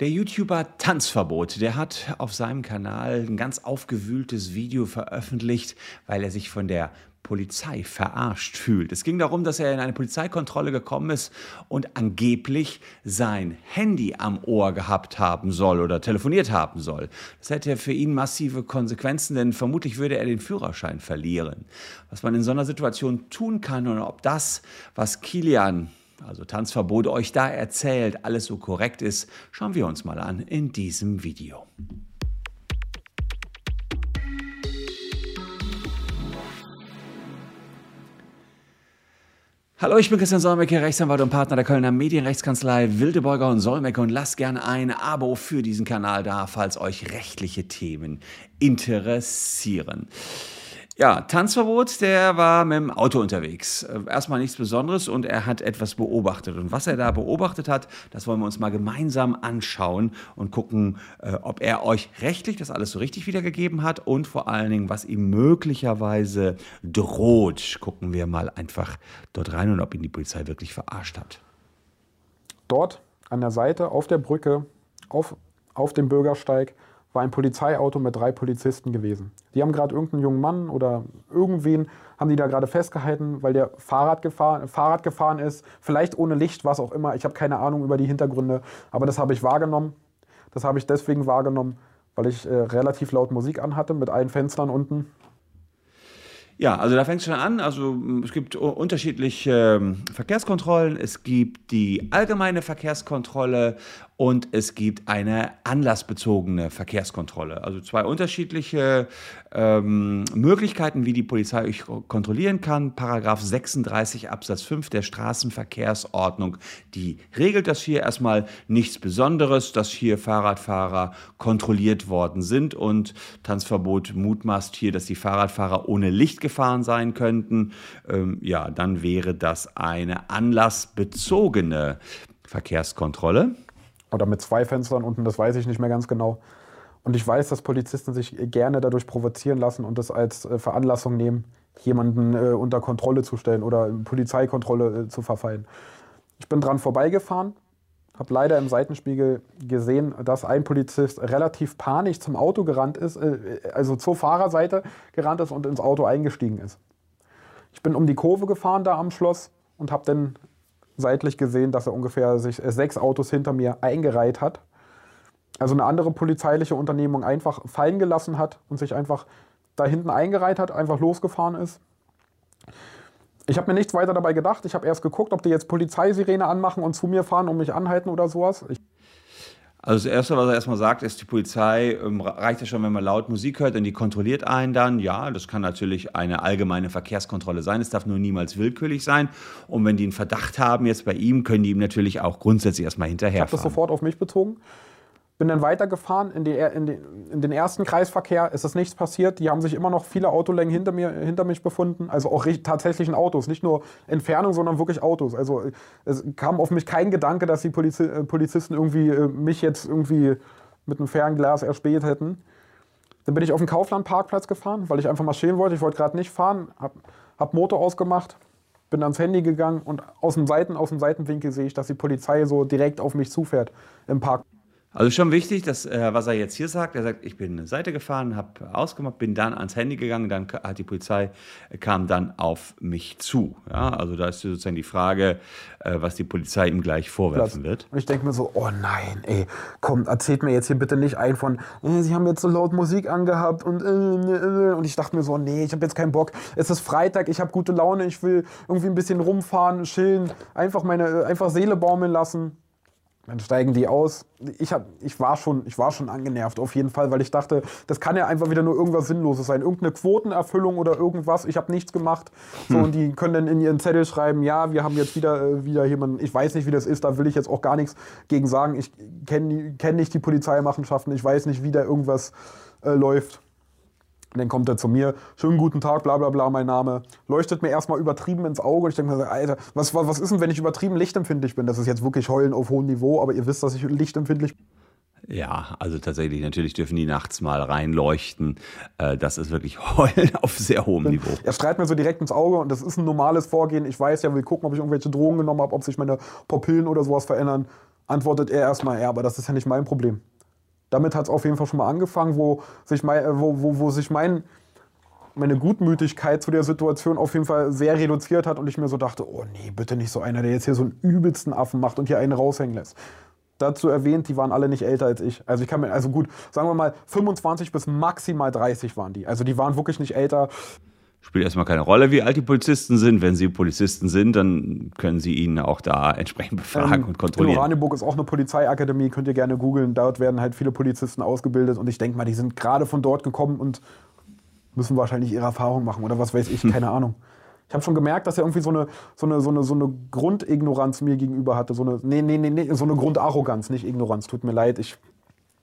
Der YouTuber Tanzverbot, der hat auf seinem Kanal ein ganz aufgewühltes Video veröffentlicht, weil er sich von der Polizei verarscht fühlt. Es ging darum, dass er in eine Polizeikontrolle gekommen ist und angeblich sein Handy am Ohr gehabt haben soll oder telefoniert haben soll. Das hätte für ihn massive Konsequenzen, denn vermutlich würde er den Führerschein verlieren. Was man in so einer Situation tun kann und ob das, was Kilian also Tanzverbot, euch da erzählt, alles so korrekt ist, schauen wir uns mal an in diesem Video. Hallo, ich bin Christian Solmecke, Rechtsanwalt und Partner der Kölner Medienrechtskanzlei Wildebeuger und Solmecke und lasst gerne ein Abo für diesen Kanal da, falls euch rechtliche Themen interessieren. Ja, Tanzverbot, der war mit dem Auto unterwegs. Äh, erstmal nichts Besonderes und er hat etwas beobachtet. Und was er da beobachtet hat, das wollen wir uns mal gemeinsam anschauen und gucken, äh, ob er euch rechtlich das alles so richtig wiedergegeben hat und vor allen Dingen, was ihm möglicherweise droht. Gucken wir mal einfach dort rein und ob ihn die Polizei wirklich verarscht hat. Dort an der Seite, auf der Brücke, auf, auf dem Bürgersteig, war ein Polizeiauto mit drei Polizisten gewesen. Die haben gerade irgendeinen jungen Mann oder irgendwen, haben die da gerade festgehalten, weil der Fahrrad gefahren, Fahrrad gefahren ist, vielleicht ohne Licht, was auch immer. Ich habe keine Ahnung über die Hintergründe, aber das habe ich wahrgenommen. Das habe ich deswegen wahrgenommen, weil ich äh, relativ laut Musik anhatte mit allen Fenstern unten. Ja, also da fängt es schon an. Also es gibt unterschiedliche ähm, Verkehrskontrollen. Es gibt die allgemeine Verkehrskontrolle und es gibt eine anlassbezogene Verkehrskontrolle. Also zwei unterschiedliche ähm, Möglichkeiten, wie die Polizei euch kontrollieren kann. Paragraph 36 Absatz 5 der Straßenverkehrsordnung, die regelt das hier erstmal nichts Besonderes, dass hier Fahrradfahrer kontrolliert worden sind und Tanzverbot mutmaßt hier, dass die Fahrradfahrer ohne Licht gefahren sein könnten. Ähm, ja, dann wäre das eine anlassbezogene Verkehrskontrolle oder mit zwei Fenstern unten, das weiß ich nicht mehr ganz genau. Und ich weiß, dass Polizisten sich gerne dadurch provozieren lassen und das als äh, Veranlassung nehmen, jemanden äh, unter Kontrolle zu stellen oder Polizeikontrolle äh, zu verfallen. Ich bin dran vorbeigefahren, habe leider im Seitenspiegel gesehen, dass ein Polizist relativ panisch zum Auto gerannt ist, äh, also zur Fahrerseite gerannt ist und ins Auto eingestiegen ist. Ich bin um die Kurve gefahren da am Schloss und habe dann seitlich gesehen, dass er ungefähr sich äh, sechs Autos hinter mir eingereiht hat. Also eine andere polizeiliche Unternehmung einfach fallen gelassen hat und sich einfach da hinten eingereiht hat, einfach losgefahren ist. Ich habe mir nichts weiter dabei gedacht. Ich habe erst geguckt, ob die jetzt Polizeisirene anmachen und zu mir fahren und mich anhalten oder sowas. Ich also das Erste, was er erstmal sagt, ist, die Polizei ähm, reicht ja schon, wenn man laut Musik hört und die kontrolliert einen dann. Ja, das kann natürlich eine allgemeine Verkehrskontrolle sein. Es darf nur niemals willkürlich sein. Und wenn die einen Verdacht haben jetzt bei ihm, können die ihm natürlich auch grundsätzlich erstmal hinterherfahren. Ich habe das sofort auf mich bezogen. Bin dann weitergefahren in, die, in, die, in, den ersten Kreisverkehr. Es ist nichts passiert. Die haben sich immer noch viele Autolängen hinter, mir, hinter mich befunden. Also auch tatsächlichen Autos. Nicht nur Entfernung, sondern wirklich Autos. Also es kam auf mich kein Gedanke, dass die Poliz äh, Polizisten irgendwie äh, mich jetzt irgendwie mit einem Fernglas erspäht hätten. Dann bin ich auf den Kauflandparkplatz gefahren, weil ich einfach marschieren wollte. Ich wollte gerade nicht fahren. Hab, hab Motor ausgemacht, bin ans Handy gegangen und aus dem, Seiten, aus dem Seitenwinkel sehe ich, dass die Polizei so direkt auf mich zufährt im Park. Also schon wichtig, dass, äh, was er jetzt hier sagt. Er sagt, ich bin eine Seite gefahren, habe ausgemacht, bin dann ans Handy gegangen, dann hat die Polizei, äh, kam dann auf mich zu. Ja, also da ist sozusagen die Frage, äh, was die Polizei ihm gleich vorwerfen wird. Und ich denke mir so, oh nein, ey, komm, erzählt mir jetzt hier bitte nicht ein von, äh, Sie haben jetzt so laut Musik angehabt und, äh, äh, und ich dachte mir so, nee, ich habe jetzt keinen Bock. Es ist Freitag, ich habe gute Laune, ich will irgendwie ein bisschen rumfahren, chillen, einfach meine, einfach Seele baumeln lassen. Dann steigen die aus. Ich, hab, ich, war schon, ich war schon angenervt auf jeden Fall, weil ich dachte, das kann ja einfach wieder nur irgendwas Sinnloses sein. Irgendeine Quotenerfüllung oder irgendwas. Ich habe nichts gemacht. So, hm. Und die können dann in ihren Zettel schreiben, ja, wir haben jetzt wieder, äh, wieder jemanden, ich weiß nicht, wie das ist, da will ich jetzt auch gar nichts gegen sagen. Ich kenne kenn nicht die Polizeimachenschaften, ich weiß nicht, wie da irgendwas äh, läuft. Und dann kommt er zu mir, schönen guten Tag, bla bla bla, mein Name. Leuchtet mir erstmal übertrieben ins Auge. Und ich denke mir, Alter, was, was, was ist denn, wenn ich übertrieben lichtempfindlich bin? Das ist jetzt wirklich Heulen auf hohem Niveau, aber ihr wisst, dass ich lichtempfindlich bin. Ja, also tatsächlich, natürlich dürfen die nachts mal reinleuchten. Äh, das ist wirklich Heulen auf sehr hohem Niveau. Er strahlt mir so direkt ins Auge und das ist ein normales Vorgehen. Ich weiß ja, will gucken, ob ich irgendwelche Drogen genommen habe, ob sich meine Pupillen oder sowas verändern. antwortet er erstmal, ja, aber das ist ja nicht mein Problem. Damit hat es auf jeden Fall schon mal angefangen, wo sich mein, äh, wo, wo, wo sich mein, meine Gutmütigkeit zu der Situation auf jeden Fall sehr reduziert hat und ich mir so dachte, oh nee, bitte nicht so einer, der jetzt hier so einen übelsten Affen macht und hier einen raushängen lässt. Dazu erwähnt, die waren alle nicht älter als ich. Also ich kann mir, also gut, sagen wir mal 25 bis maximal 30 waren die. Also die waren wirklich nicht älter. Spielt erstmal keine Rolle, wie alt die Polizisten sind. Wenn sie Polizisten sind, dann können sie ihn auch da entsprechend befragen ähm, und kontrollieren. In Oranienburg ist auch eine Polizeiakademie, könnt ihr gerne googeln. Dort werden halt viele Polizisten ausgebildet und ich denke mal, die sind gerade von dort gekommen und müssen wahrscheinlich ihre Erfahrung machen oder was weiß ich, keine Ahnung. Ich habe schon gemerkt, dass er irgendwie so eine, so, eine, so, eine, so eine Grundignoranz mir gegenüber hatte. So eine, nee, nee, nee, nee, so eine Grundarroganz, nicht Ignoranz. Tut mir leid, ich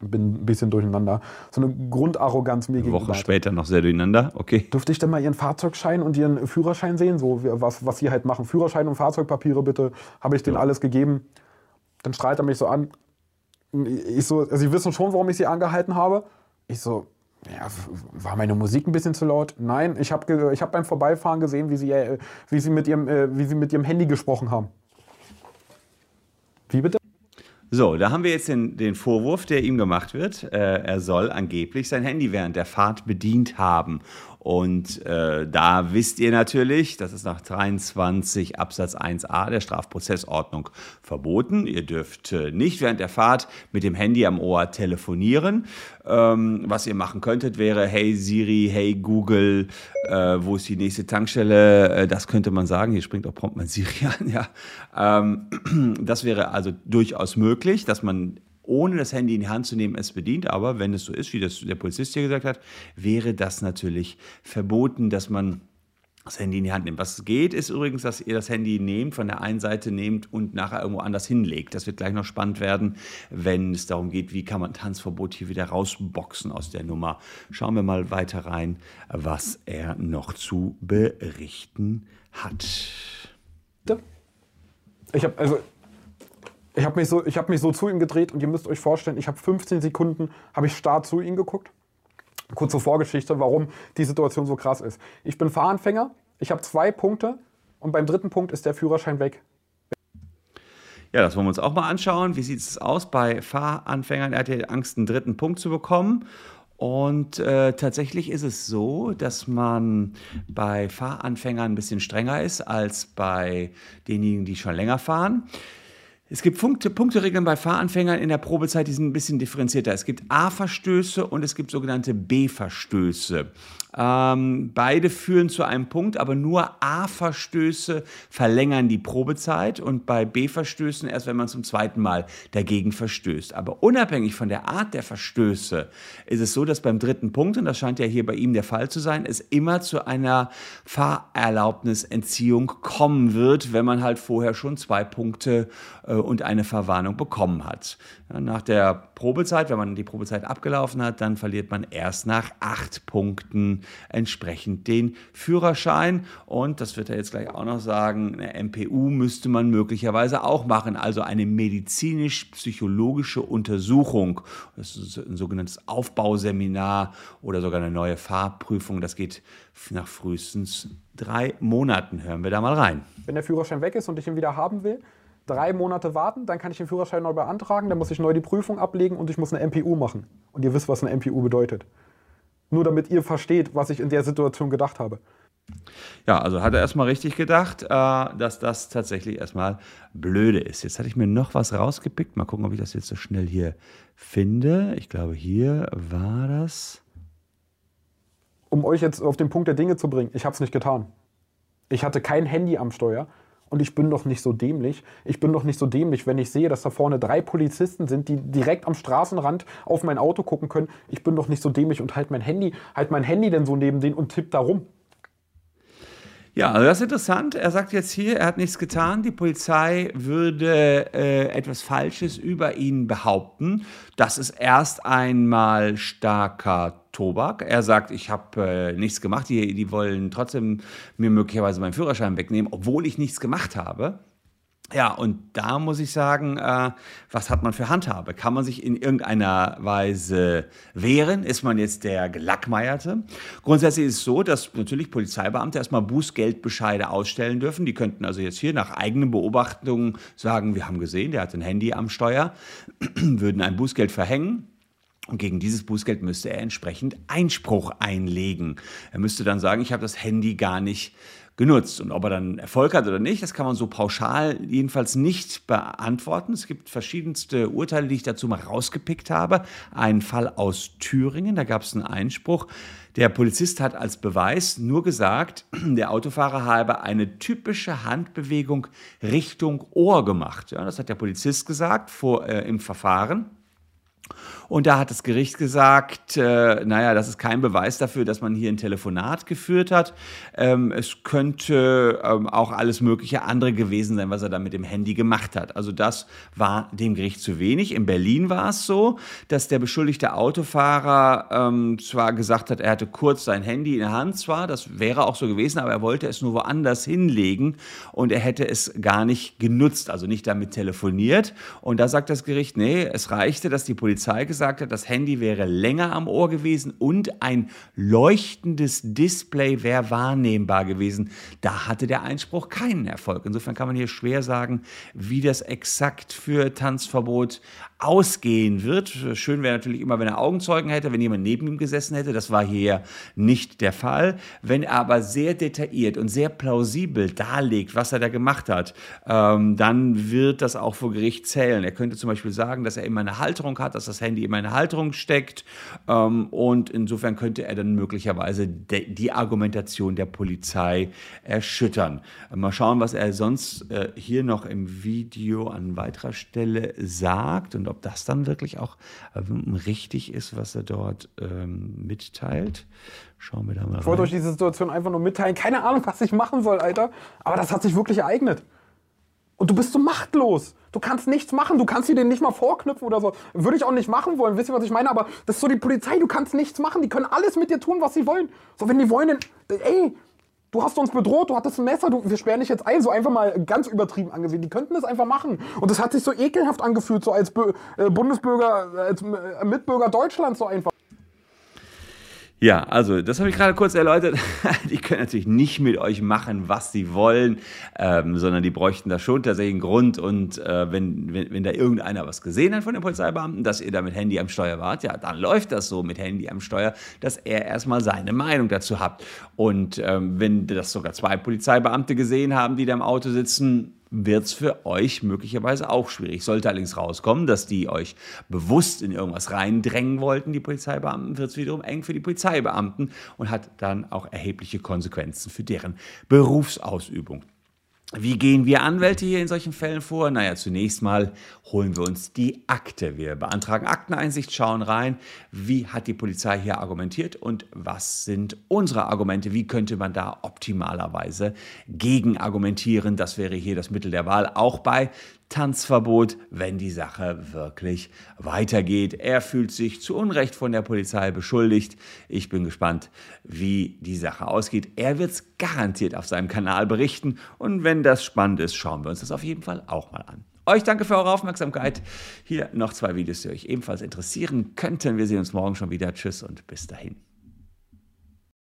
bin ein bisschen durcheinander. So eine Grundarroganz mir eine gegenüber. Woche später noch sehr durcheinander, okay. Dürfte ich denn mal Ihren Fahrzeugschein und Ihren Führerschein sehen? So, was, was Sie halt machen. Führerschein und Fahrzeugpapiere bitte. Habe ich denen ja. alles gegeben. Dann strahlt er mich so an. Ich so, also Sie wissen schon, warum ich Sie angehalten habe. Ich so, ja, war meine Musik ein bisschen zu laut? Nein, ich habe ich hab beim Vorbeifahren gesehen, wie sie, äh, wie, sie mit ihrem, äh, wie sie mit ihrem Handy gesprochen haben. Wie bitte? So, da haben wir jetzt den, den Vorwurf, der ihm gemacht wird. Äh, er soll angeblich sein Handy während der Fahrt bedient haben. Und äh, da wisst ihr natürlich, das ist nach 23 Absatz 1a der Strafprozessordnung verboten. Ihr dürft äh, nicht während der Fahrt mit dem Handy am Ohr telefonieren. Ähm, was ihr machen könntet, wäre Hey Siri, Hey Google, äh, wo ist die nächste Tankstelle? Äh, das könnte man sagen. Hier springt auch prompt mein Siri an. Ja. Ähm, das wäre also durchaus möglich, dass man ohne das Handy in die Hand zu nehmen, es bedient. Aber wenn es so ist, wie das der Polizist hier gesagt hat, wäre das natürlich verboten, dass man das Handy in die Hand nimmt. Was geht, ist übrigens, dass ihr das Handy nehmt, von der einen Seite nehmt und nachher irgendwo anders hinlegt. Das wird gleich noch spannend werden, wenn es darum geht, wie kann man Tanzverbot hier wieder rausboxen aus der Nummer. Schauen wir mal weiter rein, was er noch zu berichten hat. Ich habe also ich habe mich, so, hab mich so zu ihm gedreht und ihr müsst euch vorstellen, ich habe 15 Sekunden, habe ich starr zu ihm geguckt. Kurze Vorgeschichte, warum die Situation so krass ist. Ich bin Fahranfänger, ich habe zwei Punkte und beim dritten Punkt ist der Führerschein weg. Ja, das wollen wir uns auch mal anschauen. Wie sieht es aus bei Fahranfängern? Er hat ja Angst, einen dritten Punkt zu bekommen. Und äh, tatsächlich ist es so, dass man bei Fahranfängern ein bisschen strenger ist als bei denjenigen, die schon länger fahren. Es gibt Punkte, Punkteregeln bei Fahranfängern in der Probezeit, die sind ein bisschen differenzierter. Es gibt A-Verstöße und es gibt sogenannte B-Verstöße. Ähm, beide führen zu einem Punkt, aber nur A-Verstöße verlängern die Probezeit und bei B-Verstößen erst, wenn man zum zweiten Mal dagegen verstößt. Aber unabhängig von der Art der Verstöße ist es so, dass beim dritten Punkt, und das scheint ja hier bei ihm der Fall zu sein, es immer zu einer Fahrerlaubnisentziehung kommen wird, wenn man halt vorher schon zwei Punkte äh, und eine Verwarnung bekommen hat. Ja, nach der Probezeit, wenn man die Probezeit abgelaufen hat, dann verliert man erst nach acht Punkten entsprechend den Führerschein. Und das wird er jetzt gleich auch noch sagen, eine MPU müsste man möglicherweise auch machen, also eine medizinisch-psychologische Untersuchung. Das ist ein sogenanntes Aufbauseminar oder sogar eine neue Fahrprüfung. Das geht nach frühestens drei Monaten. Hören wir da mal rein. Wenn der Führerschein weg ist und ich ihn wieder haben will, drei Monate warten, dann kann ich den Führerschein neu beantragen, dann muss ich neu die Prüfung ablegen und ich muss eine MPU machen. Und ihr wisst, was eine MPU bedeutet. Nur damit ihr versteht, was ich in der Situation gedacht habe. Ja, also hat er erstmal richtig gedacht, äh, dass das tatsächlich erstmal blöde ist. Jetzt hatte ich mir noch was rausgepickt. Mal gucken, ob ich das jetzt so schnell hier finde. Ich glaube, hier war das. Um euch jetzt auf den Punkt der Dinge zu bringen, ich habe es nicht getan. Ich hatte kein Handy am Steuer. Und ich bin doch nicht so dämlich. Ich bin doch nicht so dämlich, wenn ich sehe, dass da vorne drei Polizisten sind, die direkt am Straßenrand auf mein Auto gucken können. Ich bin doch nicht so dämlich und halt mein Handy, halt mein Handy denn so neben denen und tipp da rum. Ja, also das ist interessant. Er sagt jetzt hier, er hat nichts getan. Die Polizei würde äh, etwas Falsches über ihn behaupten. Das ist erst einmal starker Tobak. Er sagt, ich habe äh, nichts gemacht. Die, die wollen trotzdem mir möglicherweise meinen Führerschein wegnehmen, obwohl ich nichts gemacht habe. Ja, und da muss ich sagen, äh, was hat man für Handhabe? Kann man sich in irgendeiner Weise wehren? Ist man jetzt der Gelackmeierte? Grundsätzlich ist es so, dass natürlich Polizeibeamte erstmal Bußgeldbescheide ausstellen dürfen. Die könnten also jetzt hier nach eigenen Beobachtungen sagen, wir haben gesehen, der hat ein Handy am Steuer, würden ein Bußgeld verhängen. Und gegen dieses Bußgeld müsste er entsprechend Einspruch einlegen. Er müsste dann sagen, ich habe das Handy gar nicht genutzt. Und ob er dann Erfolg hat oder nicht, das kann man so pauschal jedenfalls nicht beantworten. Es gibt verschiedenste Urteile, die ich dazu mal rausgepickt habe. Ein Fall aus Thüringen, da gab es einen Einspruch. Der Polizist hat als Beweis nur gesagt, der Autofahrer habe eine typische Handbewegung Richtung Ohr gemacht. Ja, das hat der Polizist gesagt vor, äh, im Verfahren. Und da hat das Gericht gesagt, äh, naja, das ist kein Beweis dafür, dass man hier ein Telefonat geführt hat. Ähm, es könnte ähm, auch alles mögliche andere gewesen sein, was er da mit dem Handy gemacht hat. Also das war dem Gericht zu wenig. In Berlin war es so, dass der beschuldigte Autofahrer ähm, zwar gesagt hat, er hatte kurz sein Handy in der Hand, zwar, das wäre auch so gewesen, aber er wollte es nur woanders hinlegen und er hätte es gar nicht genutzt, also nicht damit telefoniert. Und da sagt das Gericht, nee, es reichte, dass die Polizei gesagt gesagt hat, das Handy wäre länger am Ohr gewesen und ein leuchtendes Display wäre wahrnehmbar gewesen. Da hatte der Einspruch keinen Erfolg. Insofern kann man hier schwer sagen, wie das exakt für Tanzverbot ausgehen wird. Schön wäre natürlich immer, wenn er Augenzeugen hätte, wenn jemand neben ihm gesessen hätte. Das war hier nicht der Fall. Wenn er aber sehr detailliert und sehr plausibel darlegt, was er da gemacht hat, ähm, dann wird das auch vor Gericht zählen. Er könnte zum Beispiel sagen, dass er immer eine Halterung hat, dass das Handy immer in eine Halterung steckt. Ähm, und insofern könnte er dann möglicherweise die Argumentation der Polizei erschüttern. Mal schauen, was er sonst äh, hier noch im Video an weiterer Stelle sagt und ob das dann wirklich auch ähm, richtig ist, was er dort ähm, mitteilt. Schauen wir da mal. Ich wollte euch diese Situation einfach nur mitteilen. Keine Ahnung, was ich machen soll, Alter. Aber das hat sich wirklich ereignet. Und du bist so machtlos. Du kannst nichts machen. Du kannst sie denen nicht mal vorknüpfen oder so. Würde ich auch nicht machen wollen. Wisst ihr, was ich meine? Aber das ist so die Polizei. Du kannst nichts machen. Die können alles mit dir tun, was sie wollen. So, wenn die wollen, dann, ey, Du hast uns bedroht, du hattest ein Messer, du, wir sperren dich jetzt ein, so einfach mal ganz übertrieben angesehen. Die könnten das einfach machen. Und das hat sich so ekelhaft angefühlt, so als äh, Bundesbürger, als äh, Mitbürger Deutschlands so einfach. Ja, also das habe ich gerade kurz erläutert. Die können natürlich nicht mit euch machen, was sie wollen, ähm, sondern die bräuchten da schon tatsächlich einen Grund. Und äh, wenn, wenn, wenn da irgendeiner was gesehen hat von den Polizeibeamten, dass ihr da mit Handy am Steuer wart, ja, dann läuft das so mit Handy am Steuer, dass er erstmal seine Meinung dazu hat. Und ähm, wenn das sogar zwei Polizeibeamte gesehen haben, die da im Auto sitzen, wird es für euch möglicherweise auch schwierig. Sollte allerdings rauskommen, dass die euch bewusst in irgendwas reindrängen wollten, die Polizeibeamten, wird es wiederum eng für die Polizeibeamten und hat dann auch erhebliche Konsequenzen für deren Berufsausübung. Wie gehen wir Anwälte hier in solchen Fällen vor? Naja, zunächst mal holen wir uns die Akte. Wir beantragen Akteneinsicht, schauen rein, wie hat die Polizei hier argumentiert und was sind unsere Argumente? Wie könnte man da optimalerweise gegen argumentieren? Das wäre hier das Mittel der Wahl, auch bei Tanzverbot, wenn die Sache wirklich weitergeht. Er fühlt sich zu Unrecht von der Polizei beschuldigt. Ich bin gespannt, wie die Sache ausgeht. Er wird es garantiert auf seinem Kanal berichten und wenn das spannend ist, schauen wir uns das auf jeden Fall auch mal an. Euch danke für eure Aufmerksamkeit. Hier noch zwei Videos, die euch ebenfalls interessieren könnten. Wir sehen uns morgen schon wieder. Tschüss und bis dahin.